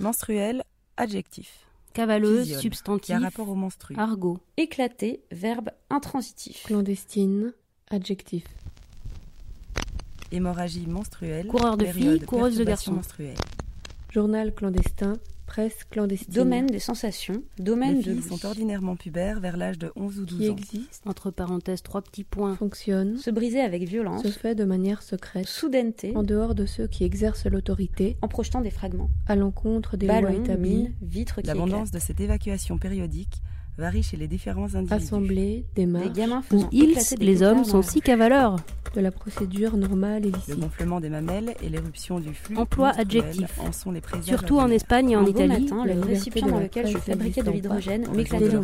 Menstruel, adjectif. Cavaleuse, substantif. Qui a rapport au menstru. Argot. Éclaté, verbe intransitif. Clandestine, adjectif. Hémorragie menstruelle. Coureur de filles, coureuse de garçons. Journal clandestin, presse clandestine. Domaine des sensations, domaine Les de filles sont ordinairement pubères vers l'âge de 11 ou 12 Qui ans. existe, Entre parenthèses, trois petits points. fonctionne, Se briser avec violence, se fait de manière secrète, soudaineté, en dehors de ceux qui exercent l'autorité, en projetant des fragments. à l'encontre des lois Ballons, établies, mines, vitres qui L'abondance de cette évacuation périodique varie chez les différents individus. assemblées, démarches, Des faisant ils, les hommes, sont dans la si cavaleurs. de la procédure normale et Le licite. gonflement des mamelles et l'éruption du flux Emploi adjectif. en sont les Surtout en. Espagne et en Un Italie. matin, le récipient dans lequel je fabriquais de l'hydrogène m'éclatait de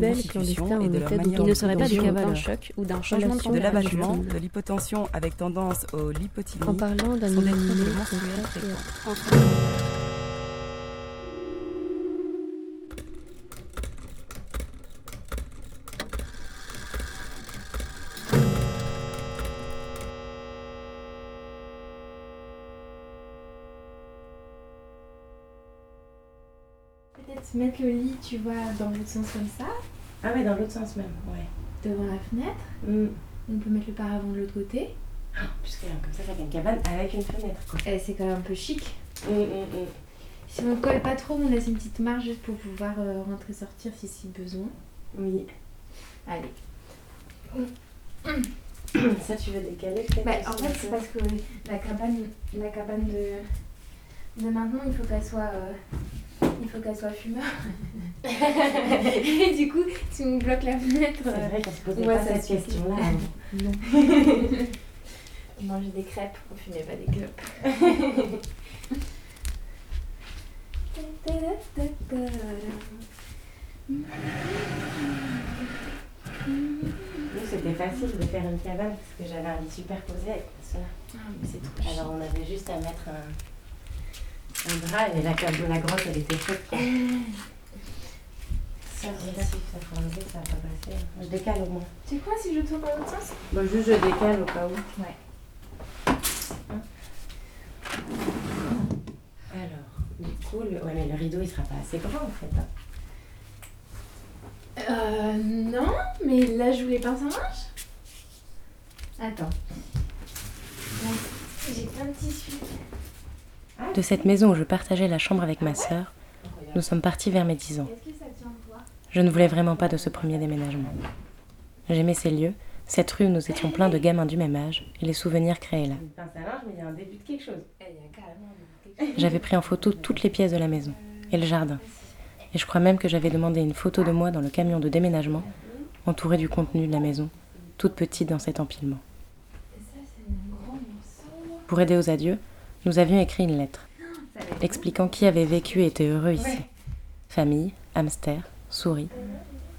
Il ne serait pas des d'autorisation. d'un choc ou d'un changement de de l'abattement, de l'hypotension avec tendance au lipotylie, En parlant d'un mettre le lit, tu vois, dans l'autre sens comme ça, Ah ouais, dans l'autre sens même, ouais. devant la fenêtre. Mm. On peut mettre le paravent de l'autre côté. Puisque comme ça, ça fait une cabane avec une fenêtre, quoi. Et c'est quand même un peu chic. Mm, mm. Si on colle pas trop, on laisse une petite marge juste pour pouvoir euh, rentrer sortir si si besoin. Oui. Allez. Ça, tu veux décaler peut-être Bah, en fait, c'est parce que la cabane, la cabane de, de maintenant, il faut qu'elle soit, euh, il faut qu'elle soit fumeur. Et du coup, si on bloque la fenêtre, C'est vrai qu'on se posait Ouais, pas cette question-là. non. on mangeait des crêpes, on fumait pas des clopes. Nous, c'était facile de faire une cabane parce que j'avais un lit superposé avec ma soeur. Ah, mais c'est trop. Alors, on avait juste à mettre un, un drap et la, cab- la grotte, elle était faite. quoi. Ça, ça faut enlever, ça va pas passer. Je décale au moins. Tu sais quoi si je tourne dans l'autre sens? Bon, juste je décale au cas où. Ouais. Hein Alors, du coup, le... Ouais, mais le rideau, il sera pas assez grand en fait. hein. Euh, non, mais là je voulais pince à linge. Attends. Là, J'ai plein de tissus. De cette maison où je partageais la chambre avec ma sœur, nous sommes partis vers mes 10 ans. Je ne voulais vraiment pas de ce premier déménagement. J'aimais ces lieux, cette rue où nous étions pleins de gamins du même âge, et les souvenirs créés là. J'avais pris en photo toutes les pièces de la maison et le jardin. Et je crois même que j'avais demandé une photo de moi dans le camion de déménagement, entourée du contenu de la maison, toute petite dans cet empilement. Pour aider aux adieux, nous avions écrit une lettre, expliquant qui avait vécu et était heureux ici. Famille, hamster, souris,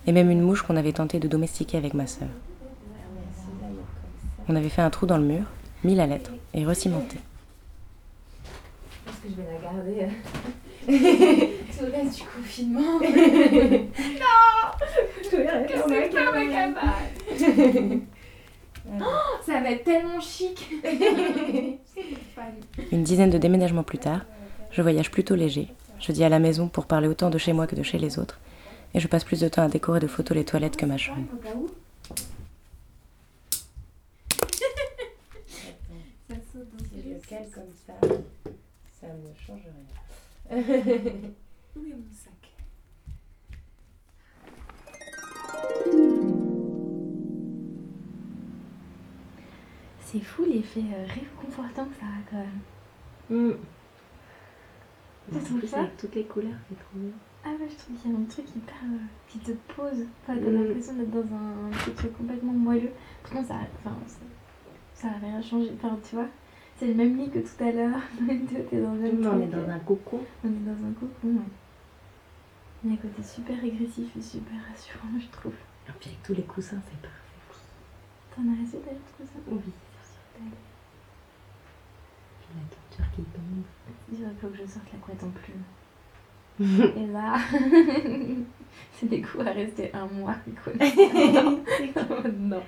et même une mouche qu'on avait tenté de domestiquer avec ma sœur. On avait fait un trou dans le mur, mis la lettre et recimenté. Je pense que je vais la garder. euh, Tout le reste du confinement. non Je vais rester dans ma cabane. Oh, ça va être tellement chic. Une dizaine de déménagements plus tard, je voyage plutôt léger. Je dis à la maison pour parler autant de chez moi que de chez les autres. Et je passe plus de temps à décorer de photos les toilettes que ma chambre. Ça ne change rien. Où est mon sac C'est fou l'effet euh, réconfortant que ça a quand même. Tu trouves ça avec toutes les couleurs, c'est trop bien. Ah ouais, je trouve qu'il y a un truc hyper euh, qui te pose. Enfin, t'as Mm. l'impression d'être dans un truc complètement moelleux. Pourtant, ça, enfin, ça, ça a rien changé. Enfin, tu vois, c'est le même lit que tout à l'heure. T'es dans le même on est dans un cocon. On est dans un cocon, ouais. Il y a un côté super régressif et super rassurant, je trouve. Et puis avec tous les coussins, c'est parfait. T'en as assez d'ailleurs, ça Oui. Puis la torture qui tombe. Il faut que je sorte la couette en plume. et là, c'est des coups à rester un mois. Quoi. non,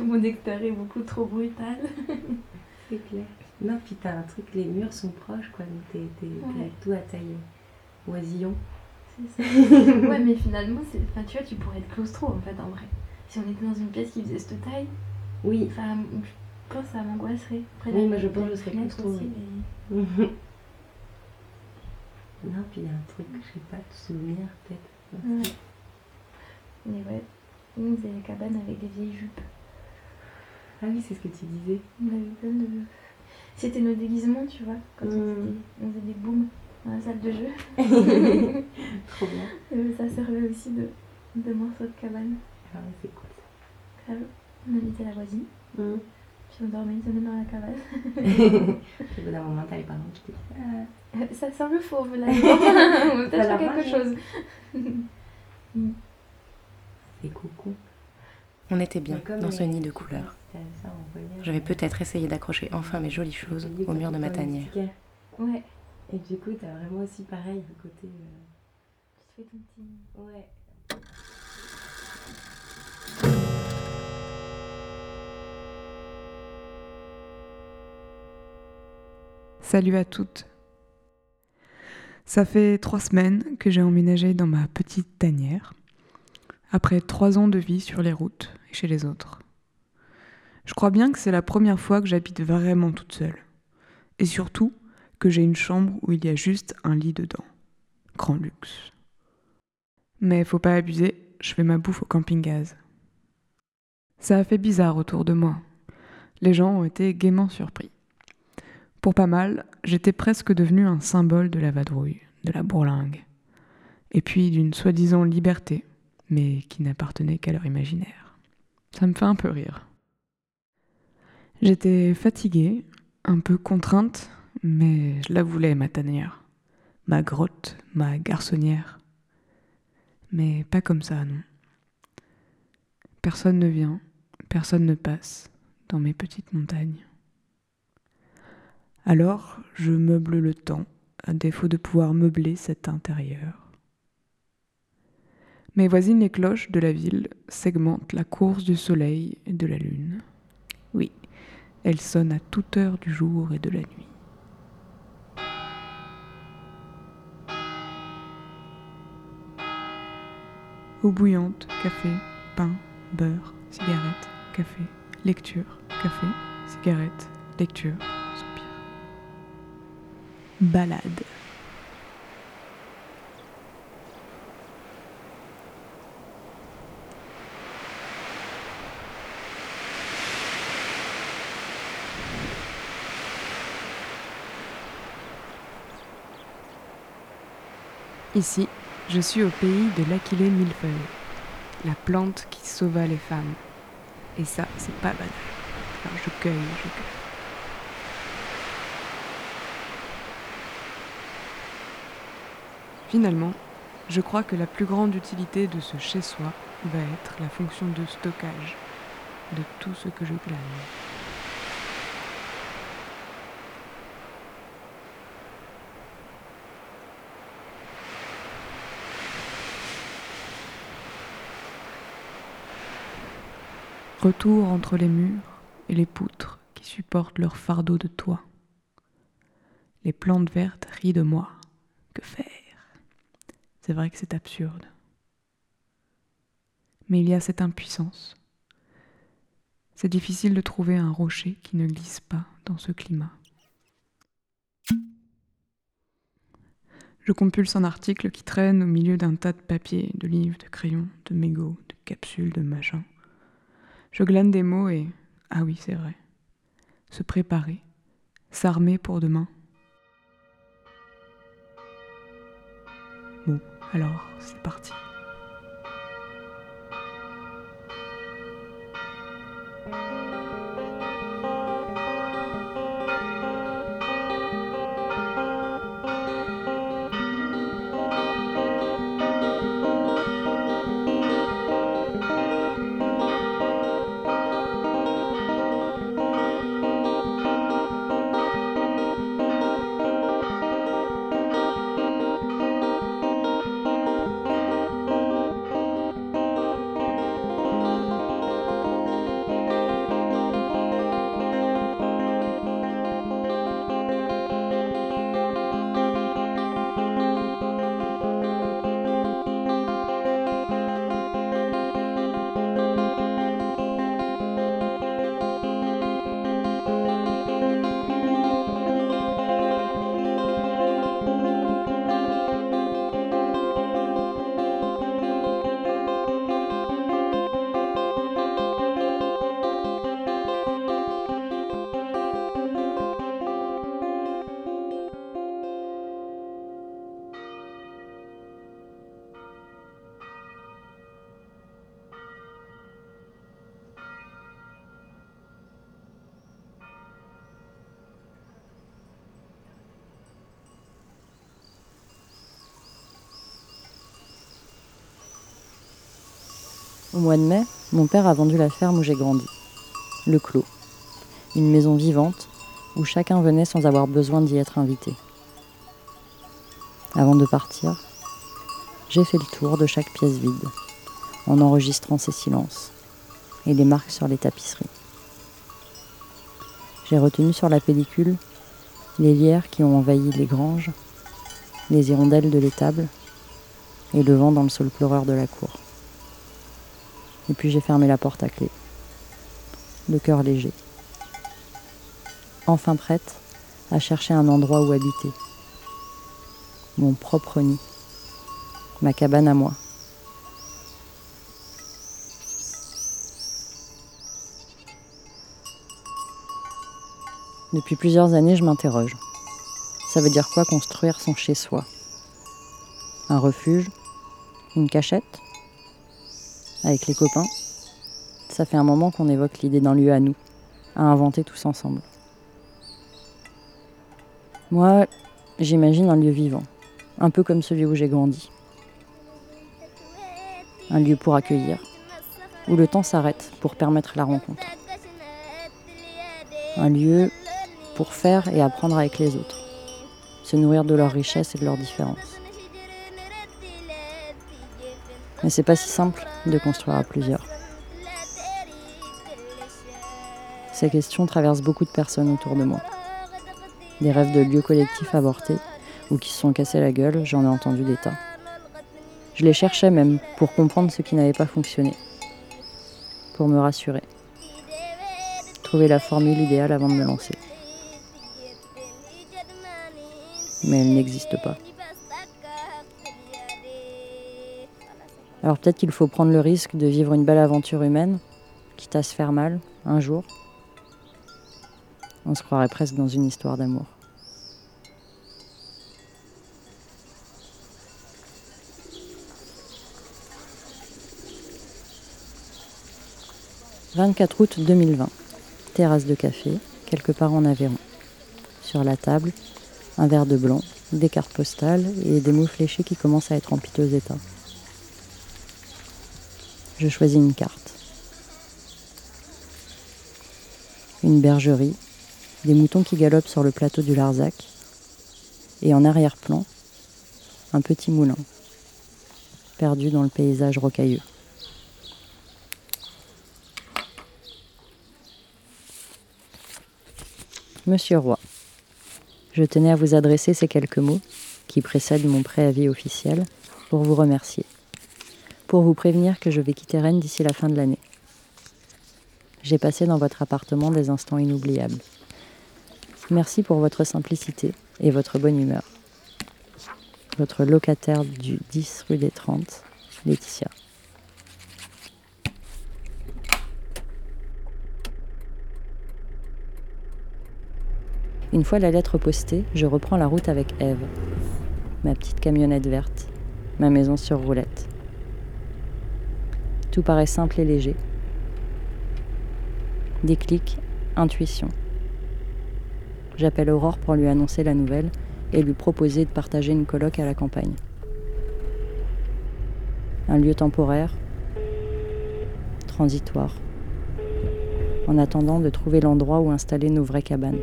le nectar est beaucoup trop brutal. C'est clair. Non, puis t'as un truc, les murs sont proches, quoi, donc t'es, t'es, Ouais. tout à tailler. Oisillon. C'est ça. ouais, mais finalement, c'est... Enfin, tu vois, tu pourrais être claustro en fait, en vrai. Si on était dans une pièce qui faisait cette taille, Oui. enfin, je pense que ça m'angoisserait. Après, Oui, la- moi, je pense que la je serais claustro, aussi, mais- non, puis il y a un truc, je sais pas, de souvenir peut-être. Ouais. Mais ouais, nous, on faisait les cabanes avec des vieilles jupes. Ah oui, c'est ce que tu disais. On avait plein de... C'était nos déguisements, tu vois, quand on, Mm. faisait des... on faisait des booms dans la salle de jeu. Trop bien. Euh, ça servait aussi de, de morceaux de cabane. Ah ouais, c'est cool. On invitait la voisine, Hum. Puis on dormait une semaine dans la cabane. Au bout d'un moment, t'as les parents qui te disent Euh, Ça semble fauve là. on Ça faire quelque chose. c'est coucou. On était bien dans ce nid de couleurs. Je vais peut-être essayer d'accrocher enfin mes jolies choses au mur de ma tanière. Ouais, Et du coup, t'as vraiment aussi pareil le côté. euh, tu te fais ton petit. Ouais. Salut à toutes. Ça fait trois semaines que j'ai emménagé dans ma petite tanière, après trois ans de vie sur les routes et chez les autres. Je crois bien que c'est la première fois que j'habite vraiment toute seule. Et surtout que j'ai une chambre où il y a juste un lit dedans. Grand luxe. Mais faut pas abuser, je fais ma bouffe au camping-gaz. Ça a fait bizarre autour de moi. Les gens ont été gaiement surpris. Pour pas mal, j'étais presque devenue un symbole de la vadrouille, de la bourlingue, et puis d'une soi-disant liberté, mais qui n'appartenait qu'à leur imaginaire. Ça me fait un peu rire. J'étais fatiguée, un peu contrainte, mais je la voulais, ma tanière, ma grotte, ma garçonnière. Mais pas comme ça, non. Personne ne vient, personne ne passe dans mes petites montagnes. Alors, je meuble le temps, à défaut de pouvoir meubler cet intérieur. Mes voisines les cloches de la ville segmentent la course du soleil et de la lune. Oui, elles sonnent à toute heure du jour et de la nuit. Eau bouillante, café, pain, beurre, cigarette, café, lecture, café, cigarette, lecture. Balade. Ici, je suis au pays de l'aquilée millefeuille, la plante qui sauva les femmes. Et ça, c'est pas banal. Alors je cueille, je cueille. Finalement, je crois que la plus grande utilité de ce chez-soi va être la fonction de stockage de tout ce que je glane. Retour entre les murs et les poutres qui supportent leur fardeau de toit. Les plantes vertes rient de moi. C'est vrai que c'est absurde. Mais il y a cette impuissance. C'est difficile de trouver un rocher qui ne glisse pas dans ce climat. Je compulse un article qui traîne au milieu d'un tas de papiers, de livres, de crayons, de mégots, de capsules, de machins. Je glane des mots et. Ah oui, c'est vrai. Se préparer. S'armer pour demain. Alors, c'est parti. Au mois de mai, mon père a vendu la ferme où j'ai grandi. Le Clos. Une maison vivante où chacun venait sans avoir besoin d'y être invité. Avant de partir, j'ai fait le tour de chaque pièce vide, en enregistrant ses silences et les marques sur les tapisseries. J'ai retenu sur la pellicule les lierres qui ont envahi les granges, les hirondelles de l'étable et le vent dans le sol pleureur de la cour. Et puis j'ai fermé la porte à clé, le cœur léger, enfin prête à chercher un endroit où habiter, mon propre nid, ma cabane à moi. Depuis plusieurs années, je m'interroge. Ça veut dire quoi construire son chez-soi? Un refuge? Une cachette? Avec les copains Ça fait un moment qu'on évoque l'idée d'un lieu à nous, à inventer tous ensemble. Moi, j'imagine un lieu vivant, un peu comme celui où j'ai grandi. Un lieu pour accueillir, où le temps s'arrête pour permettre la rencontre. Un lieu pour faire et apprendre avec les autres, se nourrir de leurs richesses et de leurs différences. Mais c'est pas si simple de construire à plusieurs. Ces questions traversent beaucoup de personnes autour de moi. Des rêves de lieux collectifs avortés ou qui se sont cassés la gueule, j'en ai entendu des tas. Je les cherchais même pour comprendre ce qui n'avait pas fonctionné, pour me rassurer, trouver la formule idéale avant de me lancer. mais elle n'existe pas. Alors peut-être qu'il faut prendre le risque de vivre une belle aventure humaine, quitte à se faire mal un jour. On se croirait presque dans une histoire d'amour. « 24 août 2020. Terrasse de café, quelque part en Aveyron. Sur la table, un verre de blanc, des cartes postales et des mots fléchés qui commencent à être en piteux état. Je choisis une carte. Une bergerie, des moutons qui galopent sur le plateau du Larzac, et en arrière-plan, un petit moulin, perdu dans le paysage rocailleux. Monsieur Roy. Je tenais à vous adresser ces quelques mots, qui précèdent mon préavis officiel, pour vous remercier. Pour vous prévenir que je vais quitter Rennes d'ici la fin de l'année. J'ai passé dans votre appartement des instants inoubliables. Merci pour votre simplicité et votre bonne humeur. Votre locataire du 10 rue des 30, Laetitia. Une fois la lettre postée, je reprends la route avec Eve, ma petite camionnette verte, ma maison sur roulette. Tout paraît simple et léger. Déclic, intuition. J'appelle Aurore pour lui annoncer la nouvelle et lui proposer de partager une colloque à la campagne. Un lieu temporaire, transitoire, en attendant de trouver l'endroit où installer nos vraies cabanes.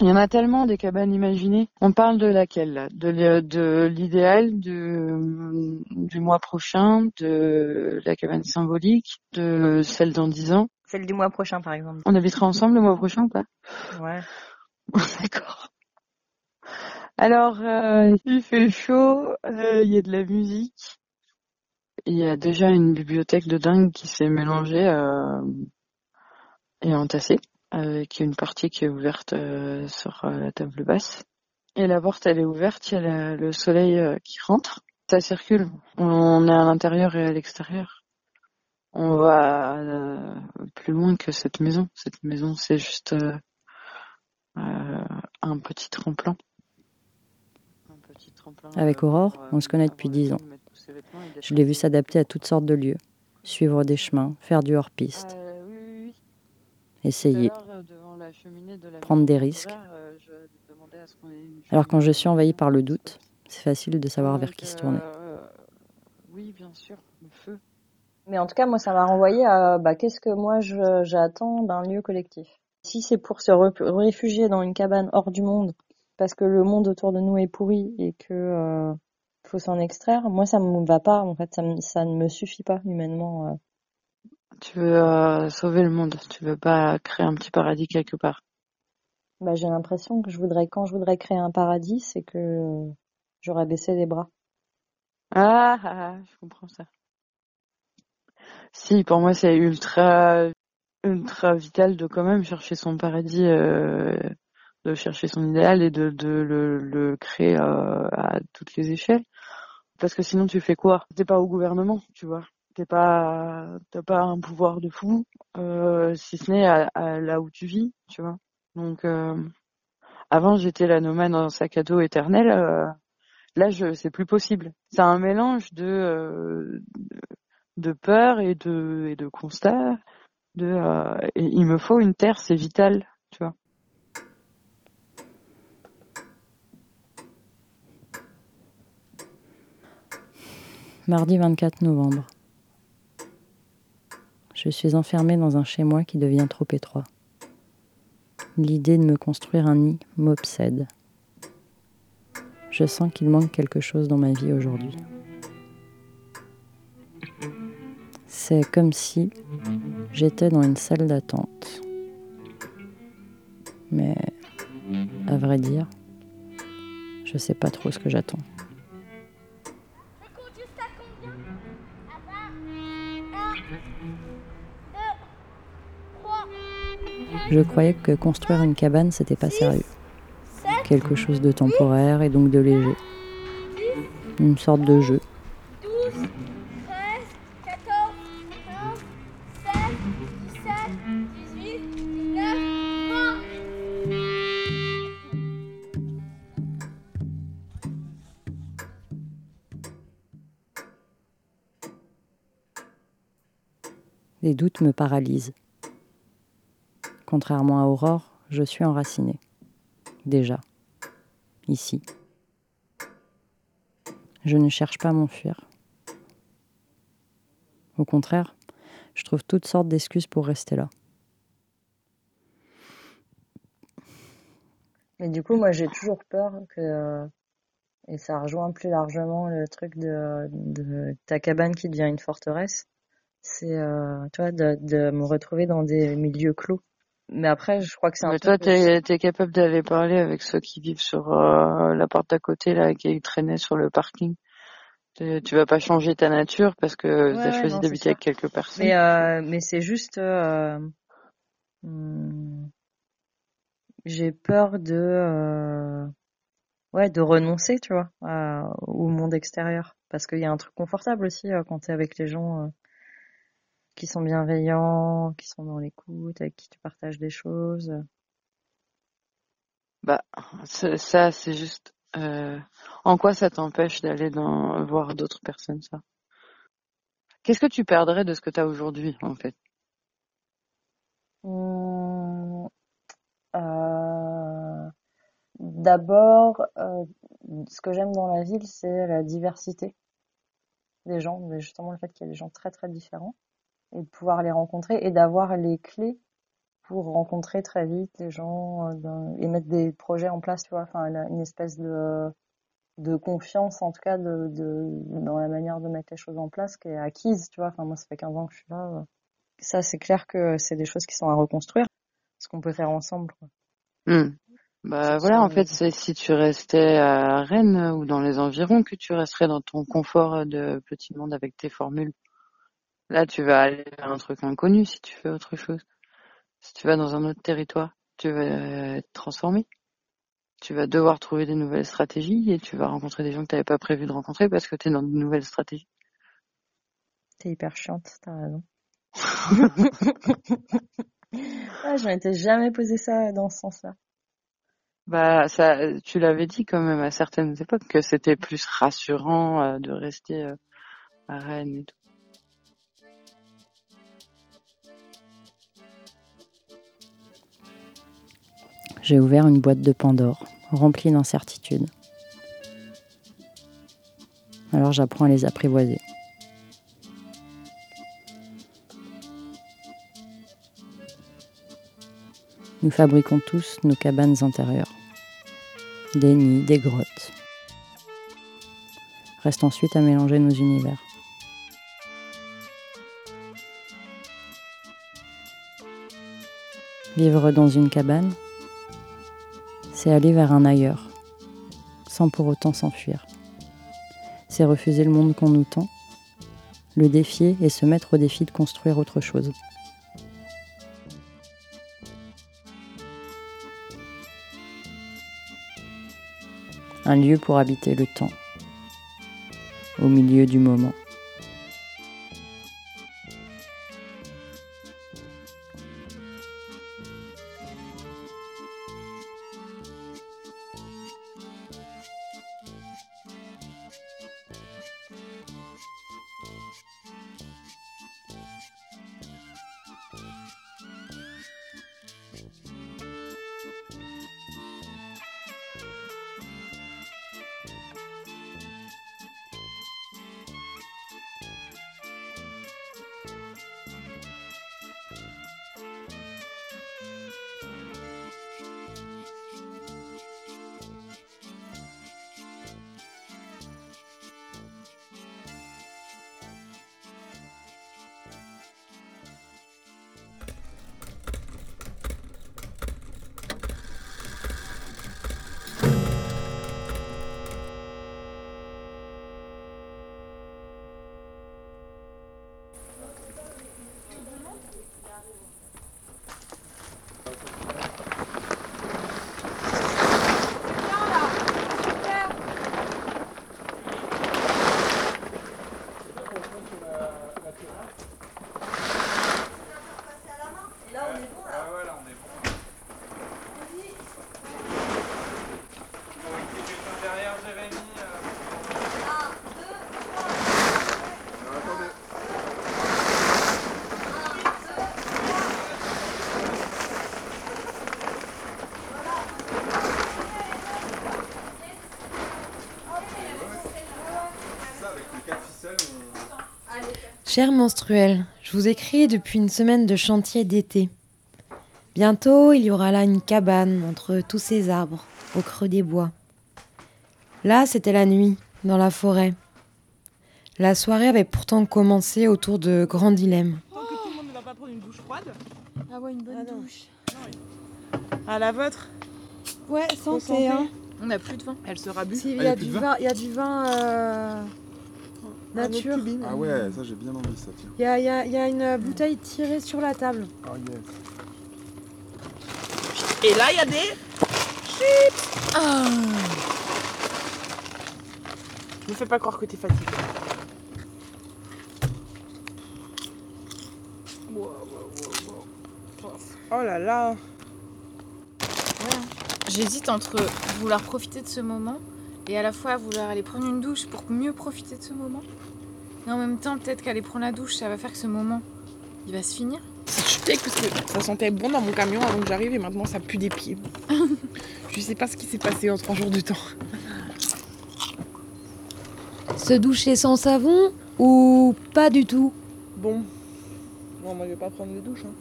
Il y en a tellement des cabanes imaginées. On parle de laquelle De l'idéal du, du mois prochain, de la cabane symbolique, de celle dans dix ans? Celle du mois prochain, par exemple. On habitera ensemble le mois prochain ou pas? Ouais. D'accord. Alors, euh, il fait chaud, euh, il y a de la musique. Il y a déjà une bibliothèque de dingue qui s'est mélangée euh, et entassée avec une partie qui est ouverte euh, sur euh, la table basse. Et la porte, elle est ouverte, il y a le soleil euh, qui rentre. Ça circule. On est à l'intérieur et à l'extérieur. On va plus loin que cette maison. Cette maison, c'est juste un petit tremplin. Avec Aurore, on se connaît depuis dix ans. Je l'ai vu s'adapter à toutes sortes de lieux, suivre des chemins, faire du hors-piste essayer, prendre des risques. Alors quand je suis envahi par le doute, c'est facile de savoir vers qui se tourner. Oui, bien sûr, le feu. Mais en tout cas, moi, ça m'a renvoyé à bah, qu'est-ce que moi j'attends d'un lieu collectif? Si c'est pour se réfugier dans une cabane hors du monde, parce que le monde autour de nous est pourri et que euh, faut s'en extraire, moi ça me va pas. En fait, ça, ça ne me suffit pas humainement. Tu veux euh, sauver le monde, tu veux pas créer un petit paradis quelque part. Bah, j'ai l'impression que je voudrais, quand je voudrais créer un paradis, c'est que j'aurais baissé les bras. Ah, ah, ah, je comprends ça. Si, pour moi, c'est ultra, ultra vital de quand même chercher son paradis, euh, de chercher son idéal et de, de le, le créer euh, à toutes les échelles. Parce que sinon, tu fais quoi? T'es pas au gouvernement, tu vois. T'es pas, t'as pas un pouvoir de fou, euh, si ce n'est à, là où tu vis, tu vois. Donc, euh, avant, j'étais la nomade un sac à dos éternel. Euh, là, je, c'est plus possible. C'est un mélange de, de peur et de, et de constat. De, il me faut une terre, c'est vital, tu vois. Mardi 24 novembre. Je suis enfermée dans un chez-moi qui devient trop étroit. L'idée de me construire un nid m'obsède. Je sens qu'il manque quelque chose dans ma vie aujourd'hui. C'est comme si j'étais dans une salle d'attente. Mais à vrai dire, je sais pas trop ce que j'attends. Je croyais que construire une cabane, c'était pas sérieux. Quelque chose de temporaire et donc de léger. Une sorte de jeu. Les doutes me paralysent. Contrairement à Aurore, je suis enracinée. Déjà. Ici. Je ne cherche pas à m'enfuir. Au contraire, je trouve toutes sortes d'excuses pour rester là. Mais du coup, moi, j'ai toujours peur que, et ça rejoint plus largement le truc de, ta cabane qui devient une forteresse, c'est, euh, de me retrouver dans des milieux clos. Mais après, je crois que c'est un Mais toi, t'es es capable d'aller parler avec ceux qui vivent sur euh, la porte d'à côté, là, qui traînaient sur le parking. Tu vas pas changer ta nature parce que tu as choisi d'habiter avec quelques personnes. Mais, euh, mais c'est juste... Euh, hmm, j'ai peur de... Euh, ouais, de renoncer, tu vois, au monde extérieur. Parce qu'il y a un truc confortable aussi quand t'es avec les gens qui sont bienveillants, qui sont dans l'écoute, avec qui tu partages des choses. Bah, ça, c'est juste. Euh, en quoi ça t'empêche d'aller dans voir d'autres personnes, ça? Qu'est-ce que tu perdrais de ce que tu as aujourd'hui, en fait? Mmh, euh, D'abord, euh, ce que j'aime dans la ville, c'est la diversité des gens, mais justement le fait qu'il y a des gens très très différents et de pouvoir les rencontrer et d'avoir les clés pour rencontrer très vite les gens euh, et mettre des projets en place, tu vois, enfin une espèce de de confiance en tout cas de, de dans la manière de mettre les choses en place qui est acquise, tu vois. Enfin moi ça fait 15 ans que je suis là. Euh. Ça c'est clair que c'est des choses qui sont à reconstruire, ce qu'on peut faire ensemble. Quoi. Mmh. Bah voilà, en fait, c'est si tu restais à Rennes ou dans les environs que tu resterais dans ton confort de petit monde avec tes formules. Là, tu vas aller vers un truc inconnu si tu fais autre chose. Si tu vas dans un autre territoire, tu vas être transformé. Tu vas devoir trouver des nouvelles stratégies et tu vas rencontrer des gens que tu n'avais pas prévu de rencontrer parce que tu es dans de nouvelles stratégies. T'es hyper chiante, t'as raison. ah, je m'étais jamais posé ça dans ce sens-là. Bah, ça, tu l'avais dit quand même à certaines époques que c'était plus rassurant euh, de rester euh, à Rennes et tout. j'ai ouvert une boîte de Pandore, remplie d'incertitudes. Alors j'apprends à les apprivoiser. Nous fabriquons tous nos cabanes intérieures, des nids, des grottes. Reste ensuite à mélanger nos univers. Vivre dans une cabane, c'est aller vers un ailleurs, sans pour autant s'enfuir. C'est refuser le monde qu'on nous tend, le défier et se mettre au défi de construire autre chose. Un lieu pour habiter le temps, au milieu du moment. Chère menstruelle, je vous écris depuis une semaine de chantier d'été. Bientôt, il y aura là une cabane entre tous ces arbres, au creux des bois. Là, c'était la nuit, dans la forêt. La soirée avait pourtant commencé autour de grands dilemmes. Tant que tout le monde ne va pas prendre une douche froide. Ah ouais, une bonne douche. À la vôtre Ouais, Santé, hein. On n'a plus de vin. Elle sera bu. Il y, a du vin, il y a du vin euh, nature. Ah ouais, ça j'ai bien envie ça, tiens. Il y a, il y a- il y a une bouteille tirée sur la table. Ah yes. Et là, il y a des chips. Ah. Ne fais pas croire que t'es fatiguée. Wow, wow, wow, wow. Oh là là. J'hésite entre vouloir profiter de ce moment et à la fois vouloir aller prendre une douche pour mieux profiter de ce moment. Et en même temps, peut-être qu'aller prendre la douche, ça va faire que ce moment, il va se finir. Je suis parce que ça sentait bon dans mon camion avant que j'arrive et maintenant ça pue des pieds. Je sais pas ce qui s'est passé en trois jours de temps. Se doucher sans savon ou pas du tout? Bon. Bon, moi je vais pas prendre de douche. Hein.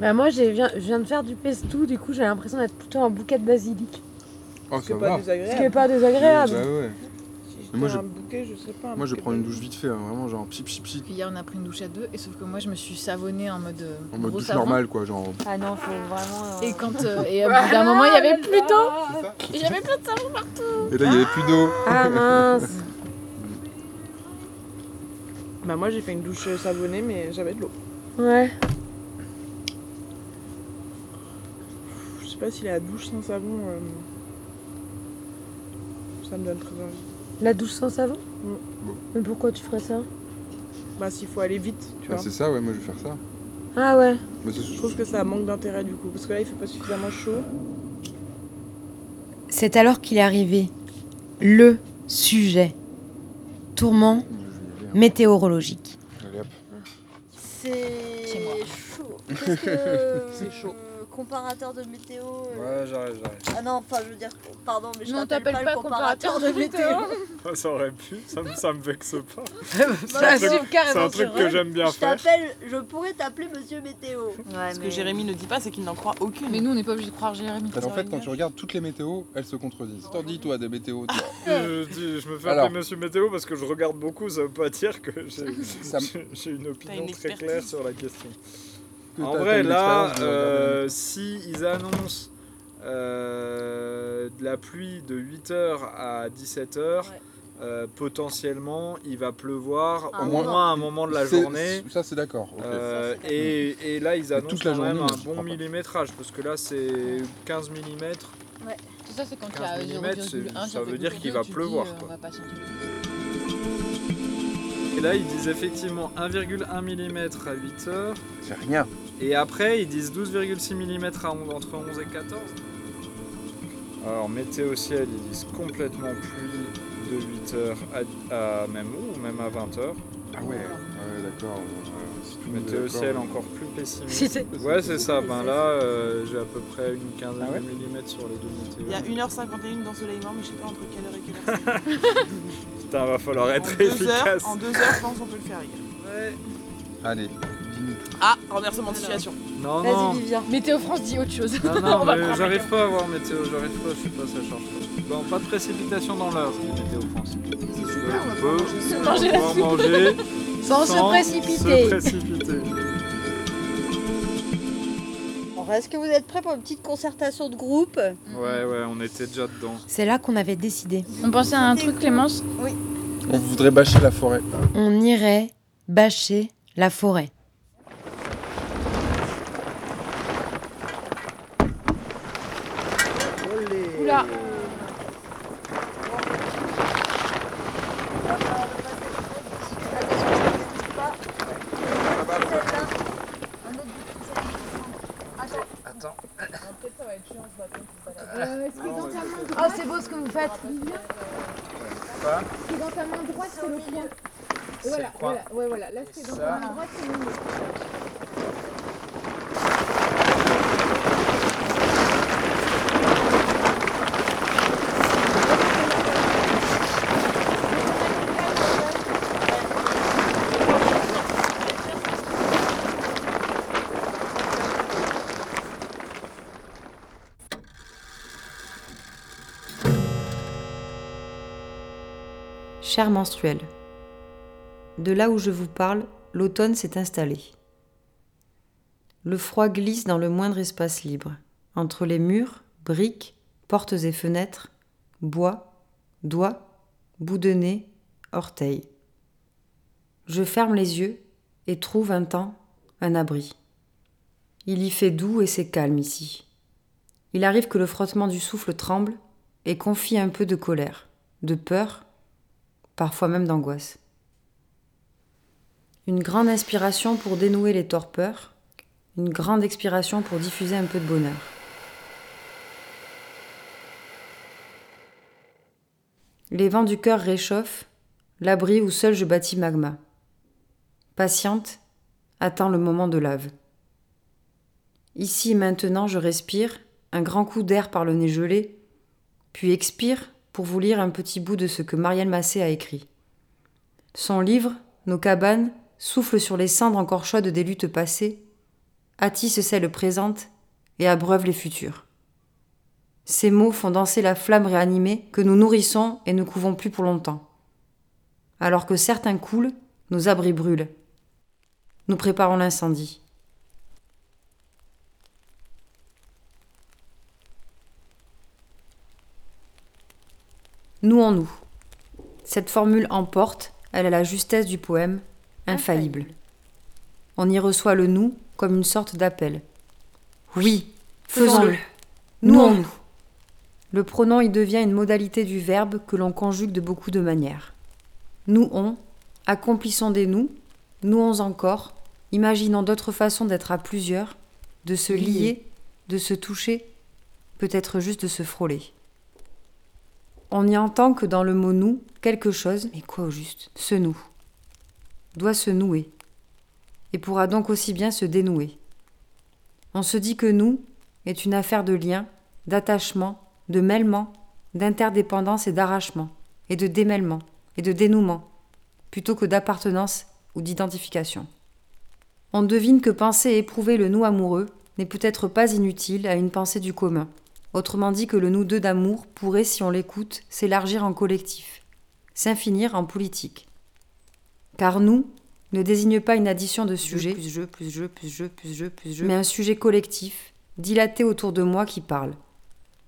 Bah moi viens- je viens de faire du pesto, du coup j'ai l'impression d'être plutôt un bouquet de basilic. Oh, C'est ça pas va. désagréable. Ce qui est pas désagréable. Bah ouais. Moi, je- un bouquet, je sais pas. un Moi je bouquet prends une douche vite fait, hein, vraiment genre pip pip pip. Puis hier, on a pris une douche à deux, et sauf que moi, je me suis savonnée en mode. euh, En mode gros douche savon. normale quoi, genre. Ah non, faut vraiment. Et quand. euh, et au bout d'un moment, il y avait plus d'eau. Et J'avais plein de savon partout. Et là il y avait plus d'eau. Ah mince Bah moi j'ai fait une douche savonnée mais j'avais de l'eau. Ouais. Je sais pas si la douche sans savon euh, ça me donne très envie. La douche sans savon. Mais pourquoi tu ferais ça Bah s'il faut aller vite, tu Ah, vois. c'est ça, ouais, moi je vais faire ça. Ah ouais. Mais c'est- Je trouve que ça manque d'intérêt du coup parce que là il fait pas suffisamment chaud. C'est alors qu'il est arrivé. Le sujet. Tourment météorologique. Allez hop. C'est chaud. C'est chaud. Comparateur de météo. Ouais, j'arrête, j'arrête. Ah non, enfin, je veux dire, pardon, mais je Non, t'appelle t'appelles pas, pas le comparateur de météo. Ça aurait pu, ça me, ça me vexe pas. C'est un truc, carrément, c'est un truc que j'aime bien je faire. t'appelle, je pourrais t'appeler Monsieur Météo. Ce que Jérémy ne dit pas, c'est qu'il n'en croit aucune. Mais nous, on n'est pas obligé de croire Jérémy. Parce qu'en fait, quand tu regardes toutes les météos, elles se contredisent. T'en dis, toi, des météos toi. Je, dis- je me fais Alors. appeler Monsieur Météo parce que je regarde beaucoup, ça veut pas dire que j'ai Ça me- j'ai- j'ai une opinion une très expertise. claire sur la question. Que en vrai, là, euh, si ils annoncent euh, de la pluie de 8h à 17h, euh, potentiellement, il va pleuvoir Ah, au moins à un moment de la journée. Ça, c'est d'accord. Euh, et, et là, ils annoncent toute la quand même un bon millimétrage, parce que là, c'est 15 mm. Ouais. Tout ça, c'est quand il y 15 a millimètres, 0,1, c'est- ça veut dire 0,2, qu'il va dis, pleuvoir, quoi. on va pas s'en Et là, ils disent effectivement 1,1 mm à 8 heures. C'est rien. Et après, ils disent 12,6 mm à on- entre 11 et 14. Alors, météo ciel, ils disent complètement pluie de 8 heures à, à même ou même à 20 heures. Ah ouais, ouais d'accord. Météo d'accord. ciel encore plus pessimiste. Ouais, c'est ça. Ben là, euh, j'ai à peu près une quinzaine Ah ouais de millimètres sur les deux météos. Il y a 1h51 d'ensoleillement, mais je sais pas entre quelle heure et quelle heure Putain, va falloir être en, deux efficace. heures, en deux heures, je pense qu'on peut le faire, les gars. Ouais. Allez. Ah, renversement de situation. Non, non. Vas-y, Vivien. Météo France dit autre chose. Non, On non, va mais prendre j'arrive pas à voir météo, j'arrive pas, je suis pas ça charge. Bon, pas de précipitation dans l'heure, Météo France. On peut Se manger la pouvoir soupe. manger Sans se précipiter. se précipiter. Alors, Est-ce que vous êtes prêts pour une petite concertation de groupe? Ouais, ouais, on était déjà dedans. C'est là qu'on avait décidé. On pensait à un truc, Clémence? Oui. On voudrait bâcher la forêt. On irait bâcher la forêt. Oula Attends. Oh, c'est beau ce que vous faites. Quoi C'est dans ta main droite, c'est le point. Voilà, quoi voilà, ouais, voilà. Là, c'est dans main droite, c'est le milieu. Chère menstruelle, de là où je vous parle, l'automne s'est installé. Le froid glisse dans le moindre espace libre, entre les murs, briques, portes et fenêtres, bois, doigts, bout de nez, orteils. Je ferme les yeux et trouve un temps, un abri. Il y fait doux et c'est calme ici. Il arrive que le frottement du souffle tremble et confie un peu de colère, de peur, parfois même d'angoisse. Une grande inspiration pour dénouer les torpeurs, une grande expiration pour diffuser un peu de bonheur. Les vents du cœur réchauffent l'abri où seul je bâtis magma. Patiente, attends le moment de lave. Ici maintenant, je respire, un grand coup d'air par le nez gelé, puis expire pour vous lire un petit bout de ce que Marielle Massé a écrit. Son livre, Nos cabanes, souffle sur les cendres encore chaudes des luttes passées, attisse celles présentes et abreuve les futures. Ces mots font danser la flamme réanimée que nous nourrissons et ne couvons plus pour longtemps. Alors que certains coulent, nos abris brûlent. Nous préparons l'incendie. Nous en nous. Cette formule emporte, elle a la justesse du poème, infaillible. On y reçoit le nous comme une sorte d'appel. Oui, faisons-le. Nous en nous. Le pronom y devient une modalité du verbe que l'on conjugue de beaucoup de manières. Nous on, accomplissons des nous, nous on encore, imaginons d'autres façons d'être à plusieurs, de se lier, de se toucher, peut-être juste de se frôler. On n'y entend que dans le mot nous quelque chose, mais quoi au juste? Ce nous doit se nouer et pourra donc aussi bien se dénouer. On se dit que nous, est une affaire de lien, d'attachement, de mêlement, d'interdépendance et d'arrachement, et de démêlement, et de dénouement, plutôt que d'appartenance ou d'identification. On devine que penser et éprouver le nous amoureux n'est peut-être pas inutile à une pensée du commun, autrement dit que le nous deux d'amour pourrait, si on l'écoute, s'élargir en collectif, s'infinir en politique. Car nous ne désigne pas une addition de sujets, plus je, plus je, plus je, plus je, plus je, mais un sujet collectif, dilaté autour de moi qui parle.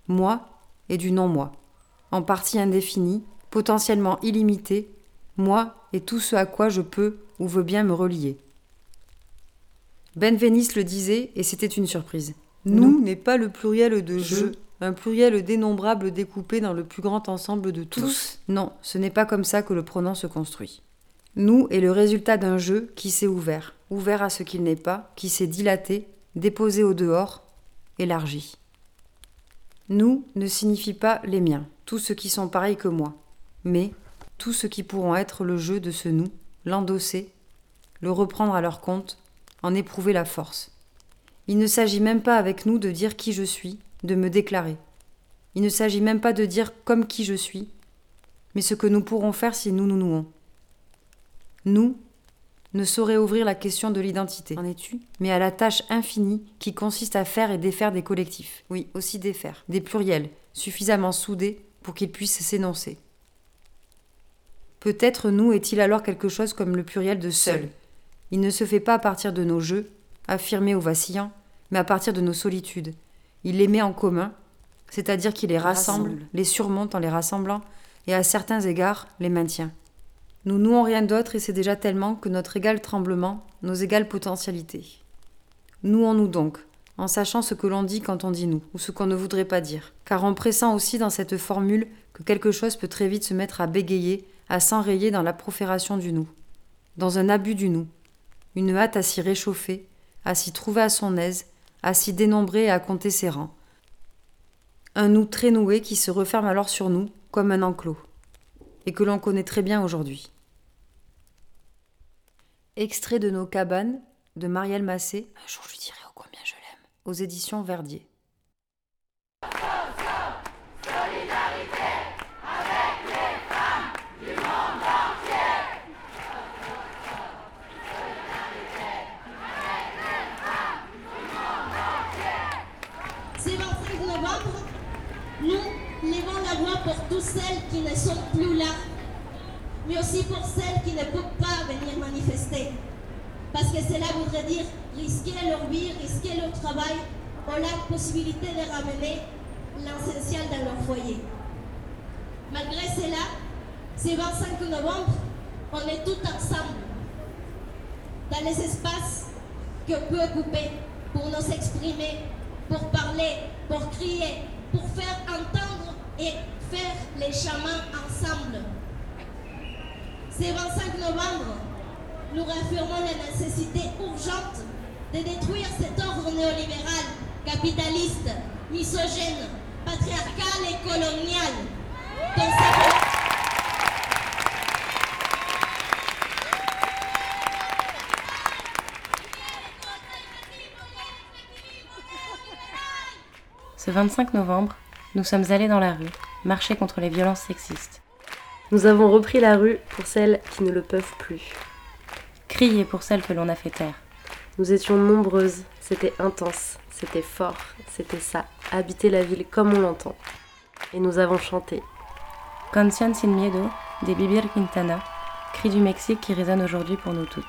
Moi et du non-moi, en partie indéfinie, potentiellement illimité, moi et tout ce à quoi je peux ou veux bien me relier. Ben Vénis le disait, et c'était une surprise. Nous n'est pas le pluriel de je, un pluriel dénombrable découpé dans le plus grand ensemble de tous. Non, ce n'est pas comme ça que le pronom se construit. Nous est le résultat d'un jeu qui s'est ouvert, ouvert à ce qu'il n'est pas, qui s'est dilaté, déposé au dehors, élargi. Nous ne signifie pas les miens, tous ceux qui sont pareils que moi, mais tous ceux qui pourront être le jeu de ce nous, l'endosser, le reprendre à leur compte, en éprouver la force. Il ne s'agit même pas avec nous de dire qui je suis, de me déclarer. Il ne s'agit même pas de dire comme qui je suis, mais ce que nous pourrons faire si nous nous nouons nous, ne saurait ouvrir la question de l'identité, en es-tu? Mais à la tâche infinie qui consiste à faire et défaire des collectifs, oui, aussi défaire, des pluriels, suffisamment soudés pour qu'ils puissent s'énoncer. Peut-être nous est-il alors quelque chose comme le pluriel de seul. Il ne se fait pas à partir de nos jeux, affirmés ou vacillants, mais à partir de nos solitudes. Il les met en commun, c'est-à-dire qu'il les rassemble, les surmonte en les rassemblant, et à certains égards les maintient. Nous nouons rien d'autre et c'est déjà tellement que notre égal tremblement, nos égales potentialités. Nouons-nous donc, en sachant ce que l'on dit quand on dit nous, ou ce qu'on ne voudrait pas dire, car en pressant aussi dans cette formule que quelque chose peut très vite se mettre à bégayer, à s'enrayer dans la profération du nous, dans un abus du nous, une hâte à s'y réchauffer, à s'y trouver à son aise, à s'y dénombrer et à compter ses rangs. Un nous très noué qui se referme alors sur nous comme un enclos, et que l'on connaît très bien aujourd'hui. Extrait de nos cabanes de Marielle Massé. Un jour je lui dirai ô combien je l'aime. Aux éditions Verdier. C'est 25 novembre, nous levons la voix pour toutes celles qui ne sont plus là, mais aussi pour celles qui ne peuvent pas venir manifester. Parce que cela voudrait dire risquer leur vie, risquer leur travail, ou la possibilité de ramener l'essentiel dans leur foyer. Malgré cela, ce 25 novembre, on est tous ensemble dans les espaces que peut occuper pour nous exprimer, pour parler, pour crier, pour faire entendre et faire les chemins ensemble. Ce 25 novembre, nous réaffirmons la nécessité urgente de détruire cet ordre néolibéral, capitaliste, misogyne, patriarcal et colonial. dont sa- Ce 25 novembre, nous sommes allés dans la rue, marcher contre les violences sexistes. Nous avons repris la rue pour celles qui ne le peuvent plus. Crier pour celles que l'on a fait taire. Nous étions nombreuses, c'était intense, c'était fort, c'était ça, habiter la ville comme on l'entend. Et nous avons chanté. Canción sin miedo des Bibir Quintana, cri du Mexique qui résonne aujourd'hui pour nous toutes.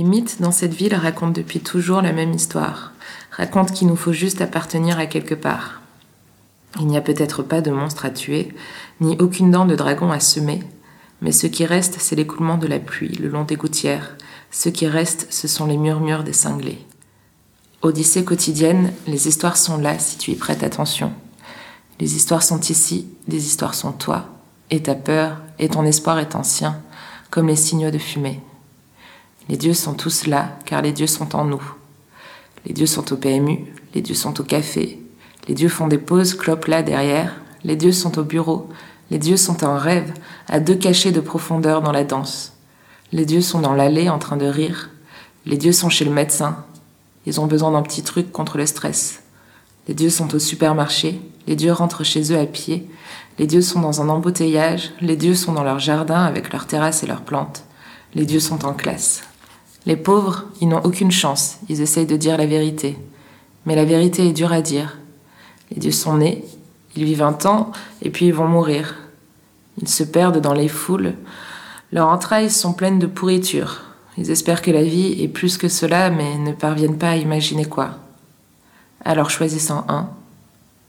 Les mythes dans cette ville racontent depuis toujours la même histoire, racontent qu'il nous faut juste appartenir à quelque part. Il n'y a peut-être pas de monstre à tuer, ni aucune dent de dragon à semer, mais ce qui reste, c'est l'écoulement de la pluie le long des gouttières, ce qui reste, ce sont les murmures des cinglés. Odyssée quotidienne, les histoires sont là si tu y prêtes attention. Les histoires sont ici, les histoires sont toi, et ta peur, et ton espoir est ancien, comme les signaux de fumée. Les dieux sont tous là, car les dieux sont en nous. Les dieux sont au PMU, les dieux sont au café, les dieux font des pauses, clopent là derrière, les dieux sont au bureau, les dieux sont en rêve, à deux cachets de profondeur dans la danse. Les dieux sont dans l'allée en train de rire, les dieux sont chez le médecin, ils ont besoin d'un petit truc contre le stress. Les dieux sont au supermarché, les dieux rentrent chez eux à pied, les dieux sont dans un embouteillage, les dieux sont dans leur jardin avec leurs terrasses et leurs plantes, les dieux sont en classe. Les pauvres, ils n'ont aucune chance, ils essayent de dire la vérité. Mais la vérité est dure à dire. Les dieux sont nés, ils vivent un temps, et puis ils vont mourir. Ils se perdent dans les foules. Leurs entrailles sont pleines de pourriture. Ils espèrent que la vie est plus que cela, mais ne parviennent pas à imaginer quoi. Alors choisissant un,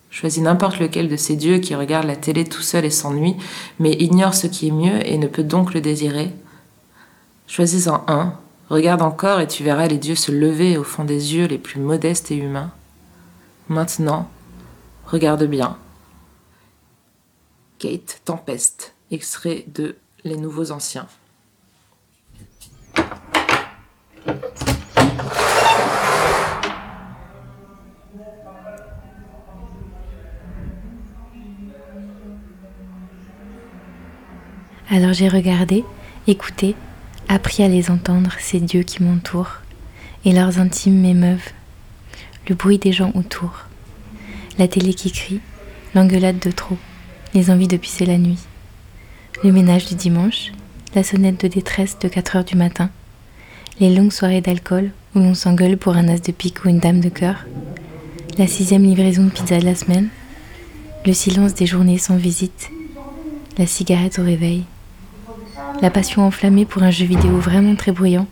choisis n'importe lequel de ces dieux qui regarde la télé tout seul et s'ennuie, mais ignore ce qui est mieux et ne peut donc le désirer. Choisis-en un, regarde encore et tu verras les dieux se lever au fond des yeux les plus modestes et humains. Maintenant, regarde bien. Kate Tempest, extrait de Les Nouveaux Anciens. Alors j'ai regardé, écouté, appris à les entendre, ces dieux qui m'entourent, et leurs intimes m'émeuvent, le bruit des gens autour, la télé qui crie, l'engueulade de trop, les envies de pisser la nuit, le ménage du dimanche, la sonnette de détresse de 4 heures du matin, les longues soirées d'alcool où l'on s'engueule pour un as de pique ou une dame de cœur, la sixième livraison de pizza de la semaine, le silence des journées sans visite, la cigarette au réveil, la passion enflammée pour un jeu vidéo vraiment très bruyant,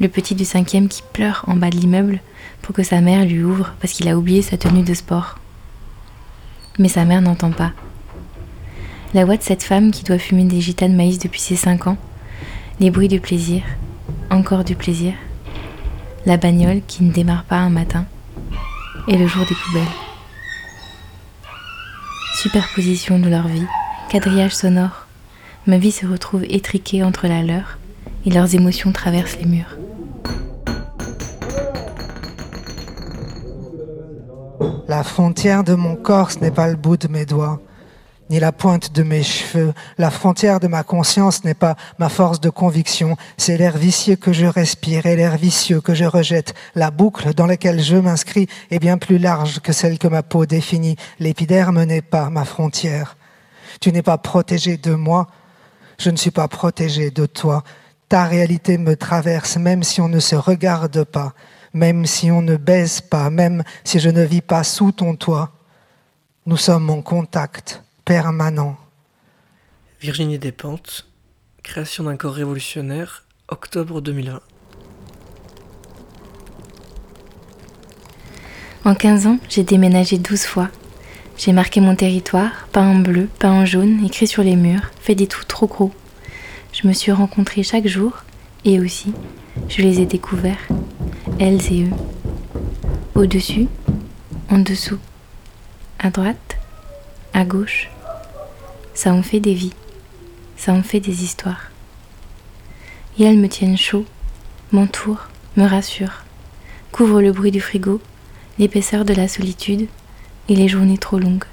le petit du cinquième qui pleure en bas de l'immeuble pour que sa mère lui ouvre parce qu'il a oublié sa tenue de sport. Mais sa mère n'entend pas. La voix de cette femme qui doit fumer des gitanes maïs depuis ses cinq ans, les bruits du plaisir, encore du plaisir, la bagnole qui ne démarre pas un matin, et le jour des poubelles. Superposition de leur vie, quadrillage sonore, ma vie se retrouve étriquée entre la leur et leurs émotions traversent les murs. La frontière de mon corps, ce n'est pas le bout de mes doigts, ni la pointe de mes cheveux. La frontière de ma conscience n'est pas ma force de conviction, c'est l'air vicieux que je respire et l'air vicieux que je rejette. La boucle dans laquelle je m'inscris est bien plus large que celle que ma peau définit. L'épiderme n'est pas ma frontière. Tu n'es pas protégé de moi, je ne suis pas protégé de toi. Ta réalité me traverse même si on ne se regarde pas, même si on ne baise pas, même si je ne vis pas sous ton toit. Nous sommes en contact permanent. Virginie Despentes, création d'un corps révolutionnaire, octobre 2020. En 15 ans, j'ai déménagé 12 fois. J'ai marqué mon territoire, pas en bleu, pas en jaune, écrit sur les murs, fait des trous trop gros. Je me suis rencontrée chaque jour, et aussi, je les ai découverts, elles et eux. Au-dessus, en dessous, à droite, à gauche. Ça en fait des vies, ça en fait des histoires. Et elles me tiennent chaud, m'entourent, me rassurent, couvrent le bruit du frigo, l'épaisseur de la solitude et les journées trop longues.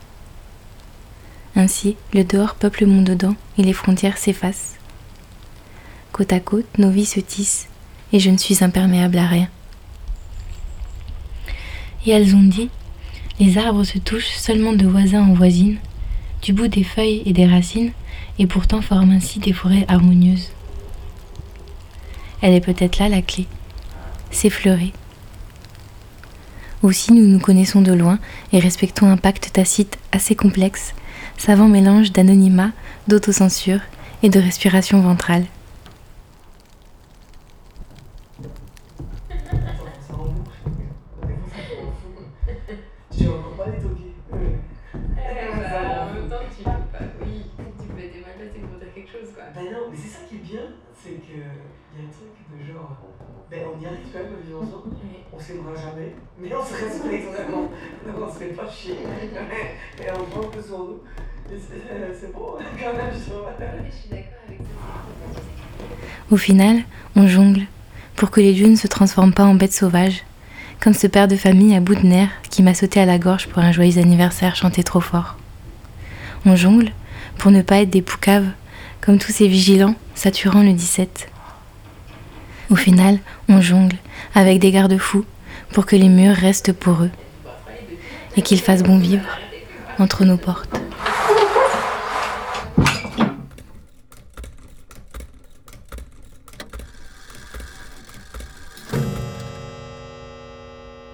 Ainsi, le dehors peuple mon dedans et les frontières s'effacent. Côte à côte, nos vies se tissent et je ne suis imperméable à rien. Et elles ont dit, les arbres se touchent seulement de voisin en voisine, du bout des feuilles et des racines, et pourtant forment ainsi des forêts harmonieuses. Elle est peut-être là la clé, s'effleurer. Aussi nous nous connaissons de loin et respectons un pacte tacite assez complexe, savant mélange d'anonymat, d'autocensure et de respiration ventrale. A un truc de genre, ben on y arrive quand même à vivre ensemble, on s'aimera jamais, mais on se respecte vraiment, on se fait pas chier, et on prend un peu sur nous. C'est beau quand même, je trouve. Je suis d'accord avec ça. Au final, on jongle pour que les dieux ne se transforment pas en bêtes sauvages, comme ce père de famille à bout de nerfs qui m'a sauté à la gorge pour un joyeux anniversaire chanté trop fort. On jongle pour ne pas être des poucaves, comme tous ces vigilants saturant le 17. Au final, on jongle avec des garde-fous pour que les murs restent pour eux et qu'ils fassent bon vivre entre nos portes.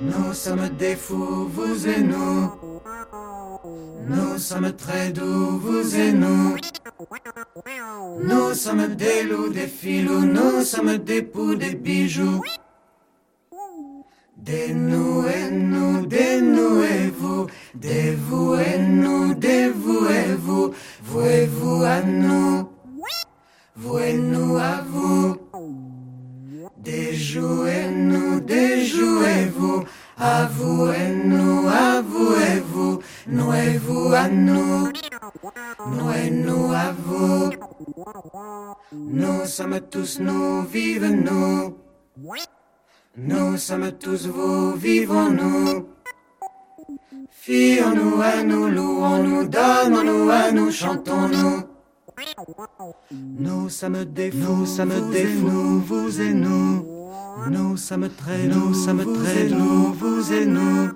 Nous sommes des fous, vous et nous. Nous sommes très doux, vous et nous. Nous sommes des loups, des filous, nous sommes des poux, des bijoux. Des nous et nous, des nous et vous, des vous et nous, des vous et vous, vous? Et vous à nous, vous et nous à vous. Des et nous, des et vous, à nous, nous et nous, nous nous à vous. Nous sommes tous nous, vive nous. Nous sommes tous vous, vivons-nous. Fions-nous à nous, louons-nous, donnons-nous à nous, chantons-nous. Nous sommes des fous, nous sommes des fous, vous et nous. Nous sommes très, nous sommes très doux, vous et nous.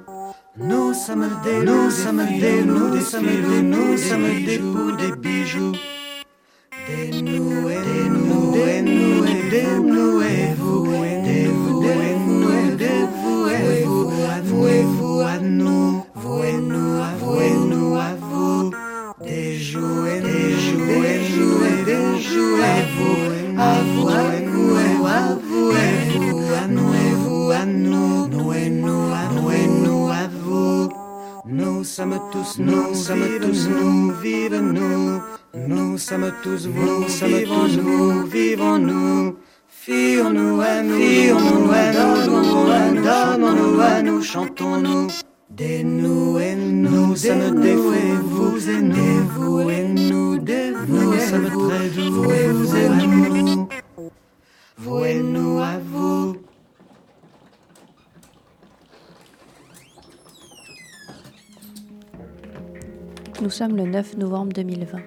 Nous sommes des, nous sommes des, nous, des sommes des, nous sommes des poux, des bijoux. Des nous et des nous, des nous et des nous sommes tous, nous sommes tous, nous vivons nous. Nous sommes tous vous, nous sommes tous vous, vivons-nous. Fions-nous à nous, fions-nous à nous, donnons-nous à nous, chantons-nous. Des nous et nous, nous sommes des vous. et nous, vous et nous, des vous nous sommes très doux, vous et vous et nous, vous et nous à vous. Nous sommes le 9 novembre 2020.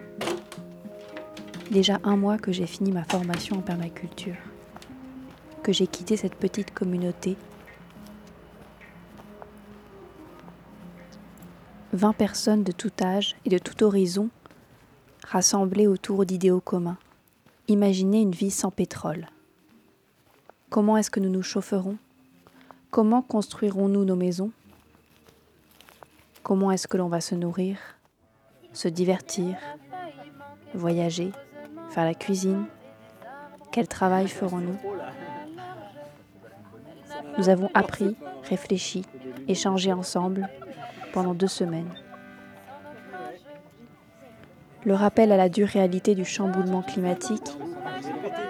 Déjà un mois que j'ai fini ma formation en permaculture, que j'ai quitté cette petite communauté 20 personnes de tout âge et de tout horizon rassemblées autour d'idéaux communs. Imaginez une vie sans pétrole. Comment est-ce que nous nous chaufferons? Comment construirons-nous nos maisons? Comment est-ce que l'on va se nourrir, se divertir, voyager, faire la cuisine Quel travail ferons-nous? Nous avons appris, réfléchi, échangé ensemble pendant deux semaines. Le rappel à la dure réalité du chamboulement climatique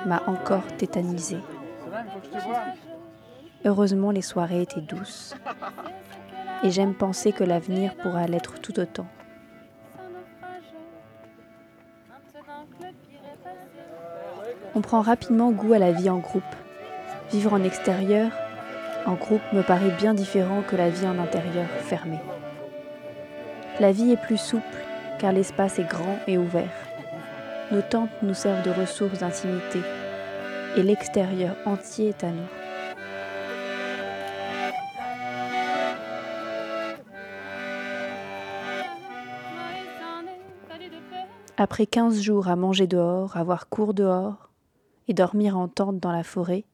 m'a encore tétanisé. Heureusement, les soirées étaient douces et j'aime penser que l'avenir pourra l'être tout autant. On prend rapidement goût à la vie en groupe. Vivre en extérieur, en groupe, me paraît bien différent que la vie en intérieur, fermée. La vie est plus souple car l'espace est grand et ouvert. Nos tentes nous servent de ressources d'intimité et l'extérieur entier est à nous. Après 15 jours à manger dehors, avoir cours dehors et dormir en tente dans la forêt,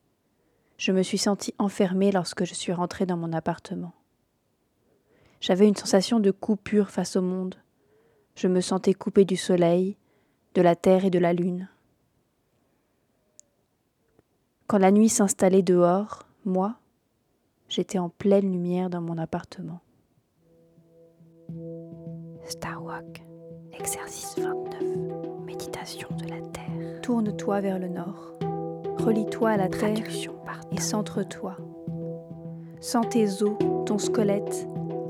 je me suis sentie enfermée lorsque je suis rentrée dans mon appartement. J'avais une sensation de coupure face au monde. Je me sentais coupée du soleil, de la terre et de la lune. Quand la nuit s'installait dehors, moi, j'étais en pleine lumière dans mon appartement. Star Walk, exercice 29, méditation. Création de la Terre. Tourne-toi vers le nord. Relie-toi à la Terre et centre-toi. Sens tes os, ton squelette,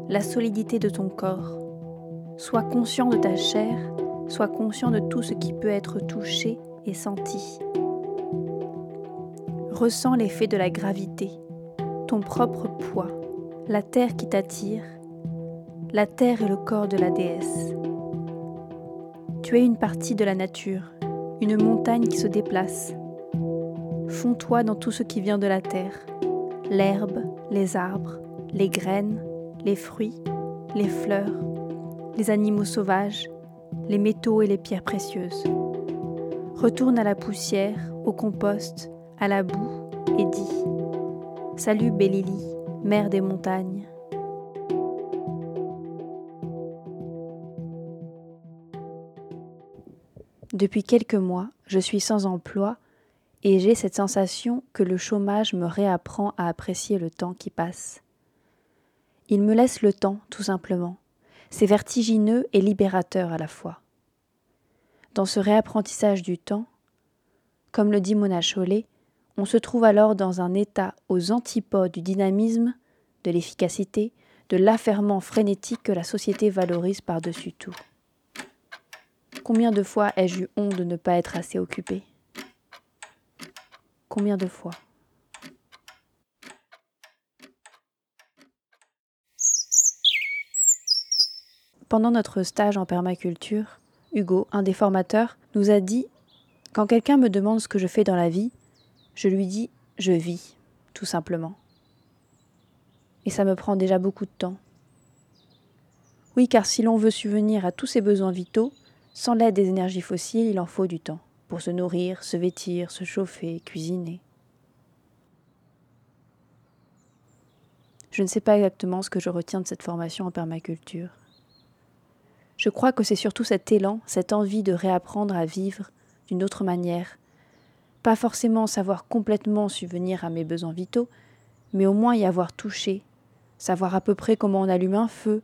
la solidité de ton corps. Sois conscient de ta chair, sois conscient de tout ce qui peut être touché et senti. Ressens l'effet de la gravité, ton propre poids, la terre qui t'attire. La terre est le corps de la déesse. Tu es une partie de la nature, une montagne qui se déplace. Fonds-toi dans tout ce qui vient de la terre, l'herbe, les arbres, les graines, les fruits, les fleurs, les animaux sauvages, les métaux et les pierres précieuses. Retourne à la poussière, au compost, à la boue et dis Salut Bélili, mère des montagnes. Depuis quelques mois, je suis sans emploi et j'ai cette sensation que le chômage me réapprend à apprécier le temps qui passe. Il me laisse le temps, tout simplement. C'est vertigineux et libérateur à la fois. Dans ce réapprentissage du temps, comme le dit Mona Chollet, on se trouve alors dans un état aux antipodes du dynamisme, de l'efficacité, de l'affairement frénétique que la société valorise par-dessus tout. Combien de fois ai-je eu honte de ne pas être assez occupée Combien de fois? Pendant notre stage en permaculture, Hugo, un des formateurs, nous a dit Quand quelqu'un me demande ce que je fais dans la vie, je lui dis Je vis, tout simplement. Et ça me prend déjà beaucoup de temps. Oui, car si l'on veut subvenir à tous ses besoins vitaux, sans l'aide des énergies fossiles, il en faut du temps pour se nourrir, se vêtir, se chauffer, cuisiner. Je ne sais pas exactement ce que je retiens de cette formation en permaculture. Je crois que c'est surtout cet élan, cette envie de réapprendre à vivre d'une autre manière. Pas forcément savoir complètement subvenir à mes besoins vitaux, mais au moins y avoir touché, savoir à peu près comment on allume un feu,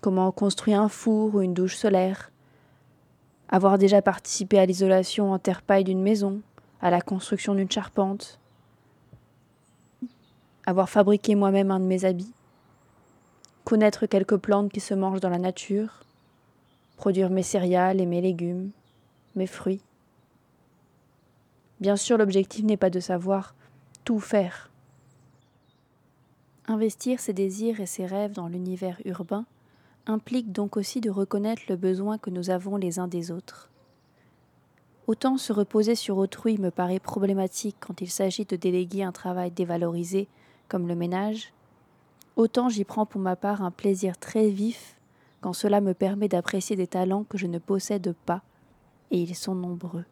comment on construit un four ou une douche solaire, avoir déjà participé à l'isolation en terre-paille d'une maison, à la construction d'une charpente, avoir fabriqué moi-même un de mes habits, connaître quelques plantes qui se mangent dans la nature, produire mes céréales et mes légumes, mes fruits. Bien sûr, l'objectif n'est pas de savoir tout faire. Investir ses désirs et ses rêves dans l'univers urbain implique donc aussi de reconnaître le besoin que nous avons les uns des autres. Autant se reposer sur autrui me paraît problématique quand il s'agit de déléguer un travail dévalorisé comme le ménage, autant j'y prends pour ma part un plaisir très vif quand cela me permet d'apprécier des talents que je ne possède pas, et ils sont nombreux.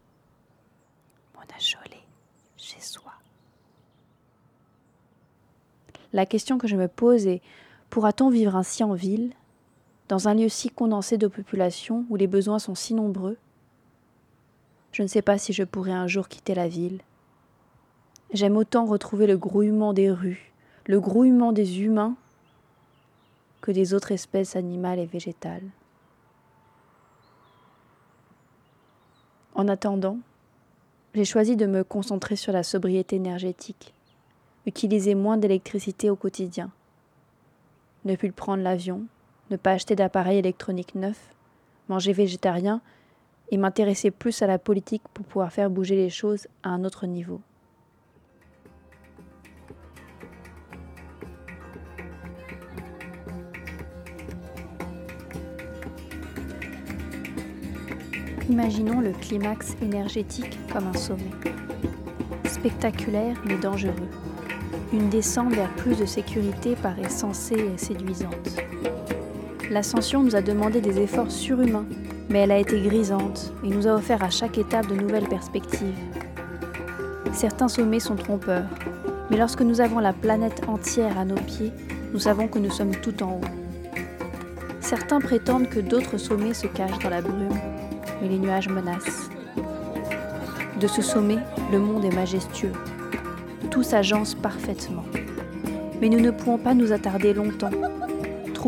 Mon acholé, chez soi. La question que je me pose est pourra-t-on vivre ainsi en ville? Dans un lieu si condensé de population où les besoins sont si nombreux Je ne sais pas si je pourrai un jour quitter la ville. J'aime autant retrouver le grouillement des rues, le grouillement des humains, que des autres espèces animales et végétales. En attendant, j'ai choisi de me concentrer sur la sobriété énergétique, utiliser moins d'électricité au quotidien, ne plus prendre l'avion, ne pas acheter d'appareils électroniques neufs, manger végétarien et m'intéresser plus à la politique pour pouvoir faire bouger les choses à un autre niveau. Imaginons le climax énergétique comme un sommet. Spectaculaire mais dangereux. Une descente vers plus de sécurité paraît sensée et séduisante. L'ascension nous a demandé des efforts surhumains, mais elle a été grisante et nous a offert à chaque étape de nouvelles perspectives. Certains sommets sont trompeurs, mais lorsque nous avons la planète entière à nos pieds, nous savons que nous sommes tout en haut. Certains prétendent que d'autres sommets se cachent dans la brume, mais les nuages menacent. De ce sommet, le monde est majestueux. Tout s'agence parfaitement. Mais nous ne pouvons pas nous attarder longtemps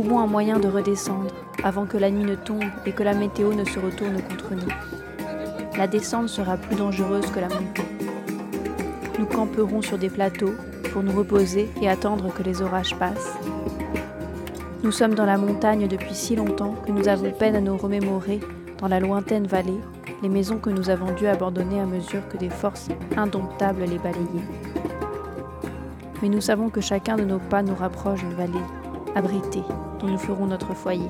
trouvons un moyen de redescendre avant que la nuit ne tombe et que la météo ne se retourne contre nous. la descente sera plus dangereuse que la montée. Nous camperons sur des plateaux pour nous reposer et attendre que les orages passent. Nous sommes dans la montagne depuis si longtemps que nous avons peine à nous remémorer, dans la lointaine vallée, les maisons que nous avons dû abandonner à mesure que des forces indomptables les balayaient. Mais nous savons que chacun de nos pas nous rapproche d'une vallée abritée dont nous ferons notre foyer.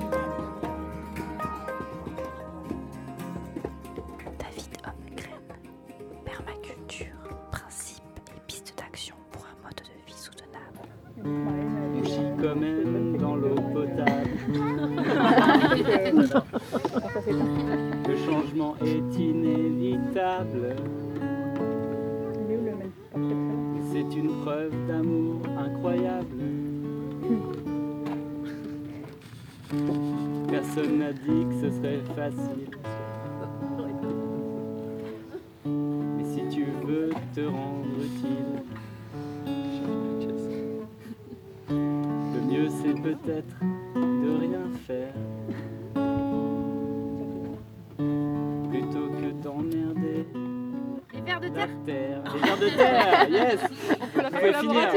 Peut-être de rien faire. Plutôt que d'emmerder Les vers de terre. terre. Les vers de terre, yes On peut la finir,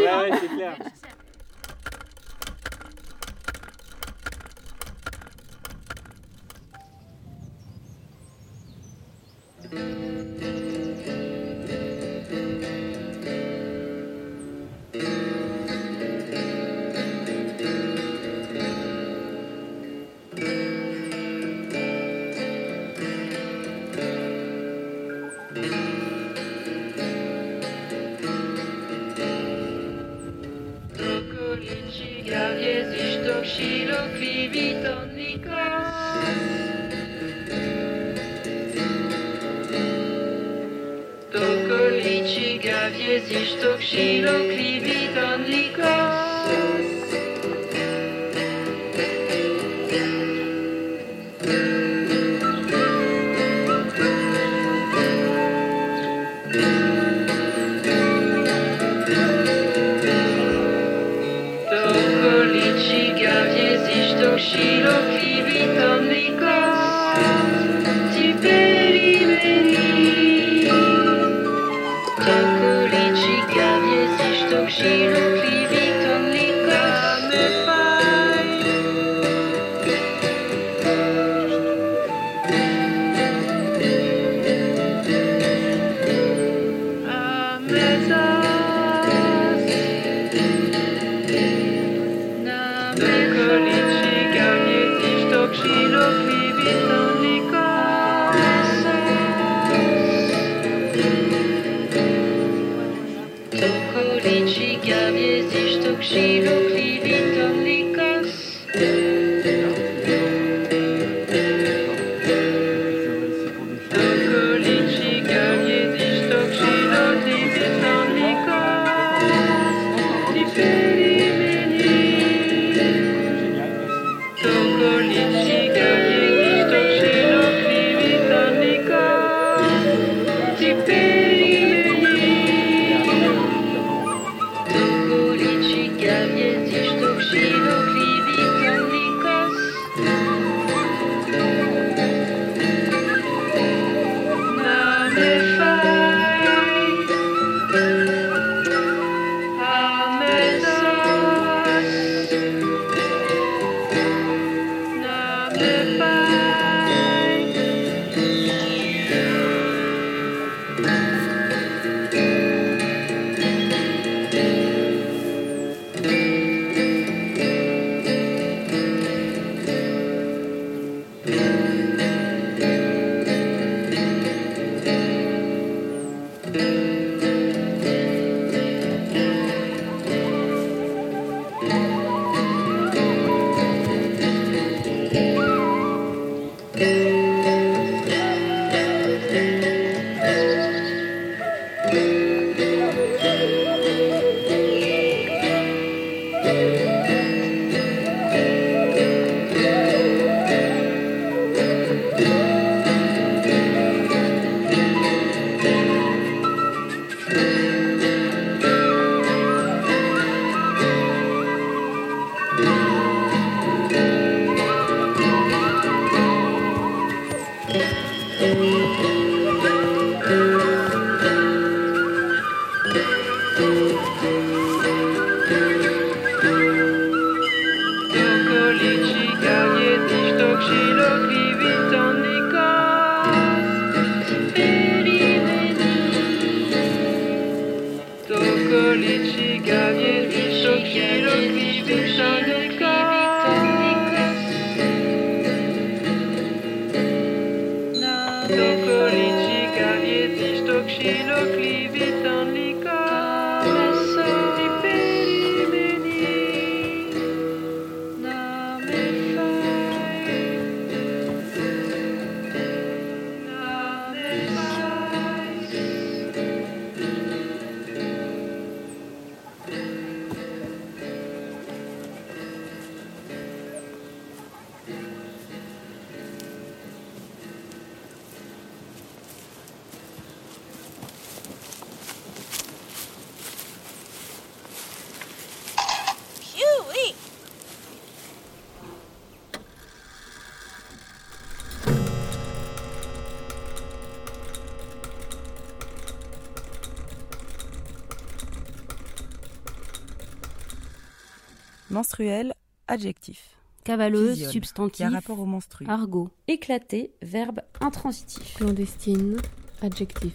she Menstruel, adjectif. Cavaleuse, substantif. qui a rapport au menstru. Argot. Éclaté, verbe intransitif. Clandestine, adjectif.